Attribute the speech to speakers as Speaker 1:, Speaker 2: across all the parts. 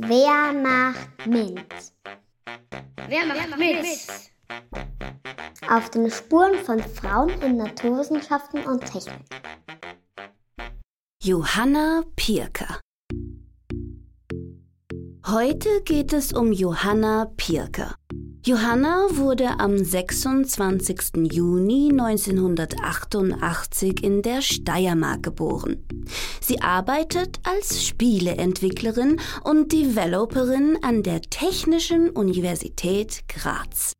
Speaker 1: Wer macht mit?
Speaker 2: Wer macht mit?
Speaker 1: Auf den Spuren von Frauen in Naturwissenschaften und Technik.
Speaker 3: Johanna Pirker Heute geht es um Johanna Pirker. Johanna wurde am 26. Juni 1988 in der Steiermark geboren. Sie arbeitet als Spieleentwicklerin und Developerin an der Technischen Universität Graz.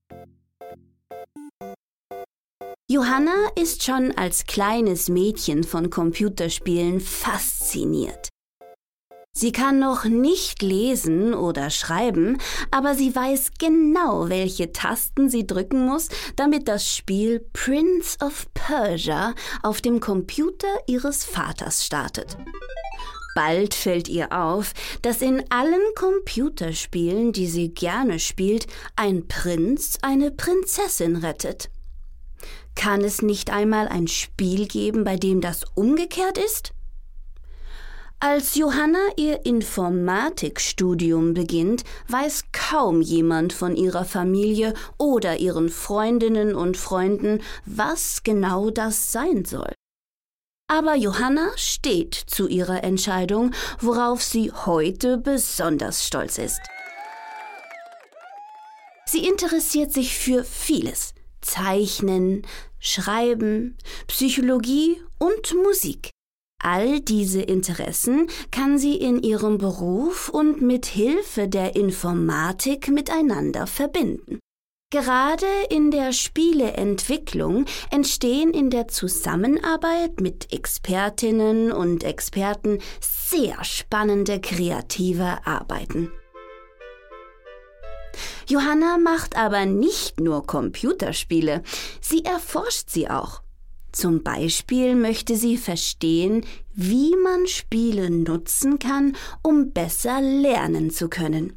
Speaker 3: Johanna ist schon als kleines Mädchen von Computerspielen fasziniert. Sie kann noch nicht lesen oder schreiben, aber sie weiß genau, welche Tasten sie drücken muss, damit das Spiel Prince of Persia auf dem Computer ihres Vaters startet. Bald fällt ihr auf, dass in allen Computerspielen, die sie gerne spielt, ein Prinz eine Prinzessin rettet. Kann es nicht einmal ein Spiel geben, bei dem das umgekehrt ist? Als Johanna ihr Informatikstudium beginnt, weiß kaum jemand von ihrer Familie oder ihren Freundinnen und Freunden, was genau das sein soll. Aber Johanna steht zu ihrer Entscheidung, worauf sie heute besonders stolz ist. Sie interessiert sich für vieles. Zeichnen, Schreiben, Psychologie und Musik. All diese Interessen kann sie in ihrem Beruf und mit Hilfe der Informatik miteinander verbinden. Gerade in der Spieleentwicklung entstehen in der Zusammenarbeit mit Expertinnen und Experten sehr spannende kreative Arbeiten. Johanna macht aber nicht nur Computerspiele, sie erforscht sie auch. Zum Beispiel möchte sie verstehen, wie man Spiele nutzen kann, um besser lernen zu können.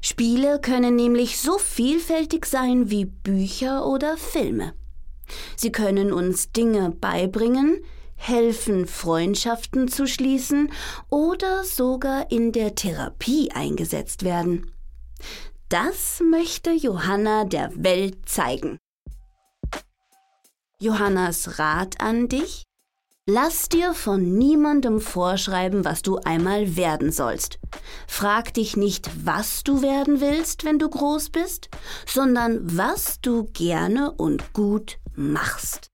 Speaker 3: Spiele können nämlich so vielfältig sein wie Bücher oder Filme. Sie können uns Dinge beibringen, helfen, Freundschaften zu schließen oder sogar in der Therapie eingesetzt werden. Das möchte Johanna der Welt zeigen. Johannas Rat an dich? Lass dir von niemandem vorschreiben, was du einmal werden sollst. Frag dich nicht, was du werden willst, wenn du groß bist, sondern was du gerne und gut machst.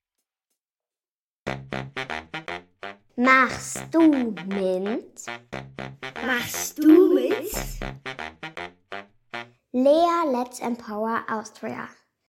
Speaker 1: Machst du mit?
Speaker 2: Machst du mit?
Speaker 1: Lea Let's Empower Austria.